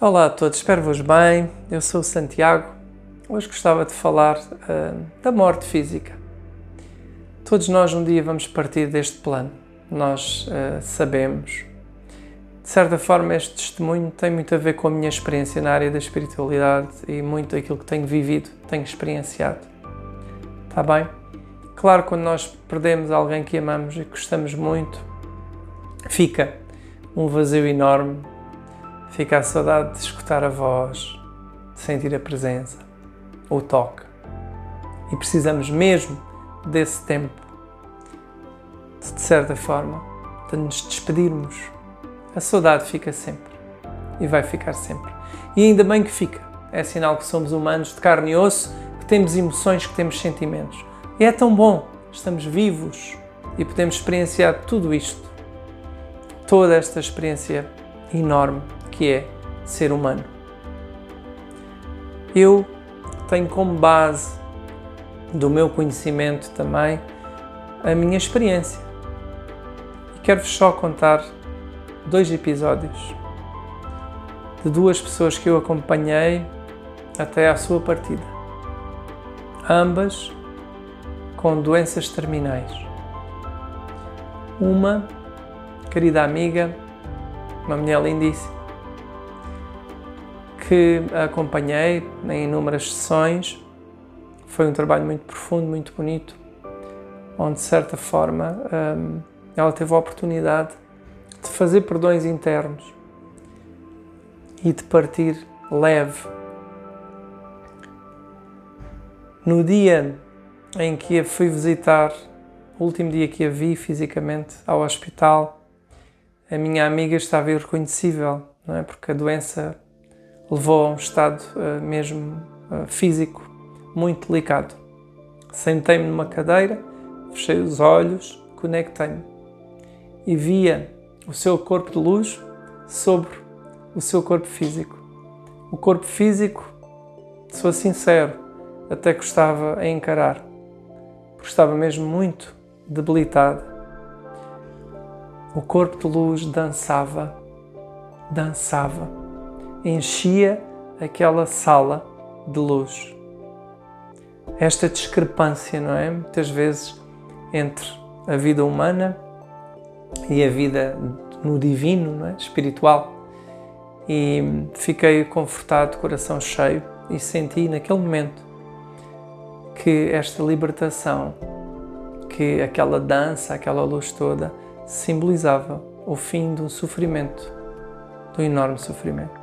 Olá a todos, espero-vos bem. Eu sou o Santiago. Hoje gostava de falar uh, da morte física. Todos nós um dia vamos partir deste plano. Nós uh, sabemos. De certa forma, este testemunho tem muito a ver com a minha experiência na área da espiritualidade e muito aquilo que tenho vivido, tenho experienciado. Está bem? Claro, quando nós perdemos alguém que amamos e gostamos muito, fica um vazio enorme Fica a saudade de escutar a voz, de sentir a presença, o toque. E precisamos mesmo desse tempo, de, de certa forma, de nos despedirmos. A saudade fica sempre e vai ficar sempre. E ainda bem que fica. É sinal que somos humanos de carne e osso, que temos emoções, que temos sentimentos. E é tão bom, estamos vivos e podemos experienciar tudo isto. Toda esta experiência enorme que é ser humano. Eu tenho como base do meu conhecimento também a minha experiência. E quero-vos só contar dois episódios de duas pessoas que eu acompanhei até à sua partida. Ambas com doenças terminais. Uma querida amiga, uma mulher lindíssima, que acompanhei em inúmeras sessões. Foi um trabalho muito profundo, muito bonito, onde de certa forma hum, ela teve a oportunidade de fazer perdões internos e de partir leve. No dia em que a fui visitar, o último dia que a vi fisicamente ao hospital, a minha amiga estava irreconhecível, não é? Porque a doença levou a um estado uh, mesmo uh, físico muito delicado. Sentei-me numa cadeira, fechei os olhos, conectei-me e via o seu corpo de luz sobre o seu corpo físico. O corpo físico, sou sincero, até gostava a encarar, porque estava mesmo muito debilitado. O corpo de luz dançava, dançava enchia aquela sala de luz. Esta discrepância, não é? Muitas vezes entre a vida humana e a vida no divino, é? espiritual. E fiquei confortado, coração cheio, e senti naquele momento que esta libertação, que aquela dança, aquela luz toda, simbolizava o fim um sofrimento, um enorme sofrimento.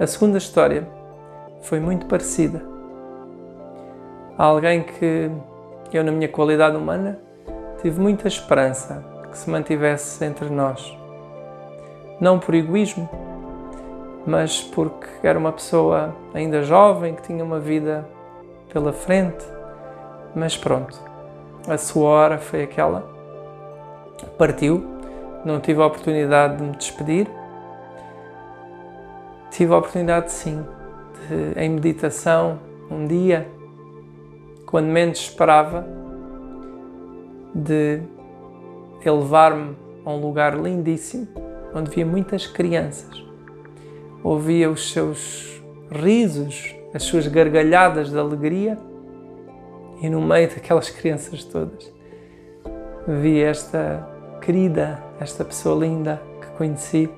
A segunda história foi muito parecida. Há alguém que eu, na minha qualidade humana, tive muita esperança que se mantivesse entre nós. Não por egoísmo, mas porque era uma pessoa ainda jovem, que tinha uma vida pela frente. Mas pronto, a sua hora foi aquela. Partiu, não tive a oportunidade de me despedir tive a oportunidade, sim, de, em meditação, um dia, quando menos esperava, de elevar-me a um lugar lindíssimo, onde via muitas crianças. Ouvia os seus risos, as suas gargalhadas de alegria, e no meio daquelas crianças todas, vi esta querida, esta pessoa linda que conheci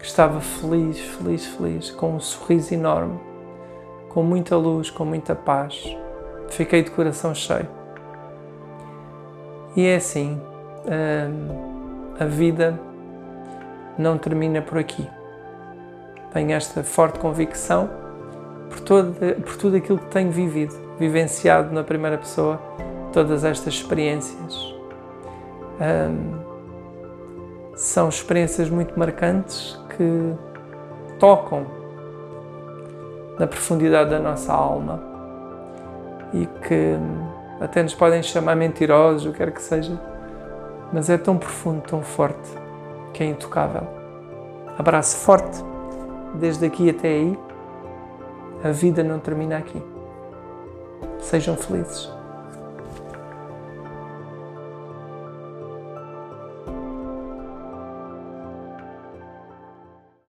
que estava feliz, feliz, feliz, com um sorriso enorme, com muita luz, com muita paz. Fiquei de coração cheio. E é assim, hum, a vida não termina por aqui. Tenho esta forte convicção por, todo, por tudo aquilo que tenho vivido, vivenciado na primeira pessoa, todas estas experiências. Um, são experiências muito marcantes que tocam na profundidade da nossa alma e que até nos podem chamar mentirosos, o que quer que seja, mas é tão profundo, tão forte, que é intocável. Abraço forte, desde aqui até aí. A vida não termina aqui. Sejam felizes.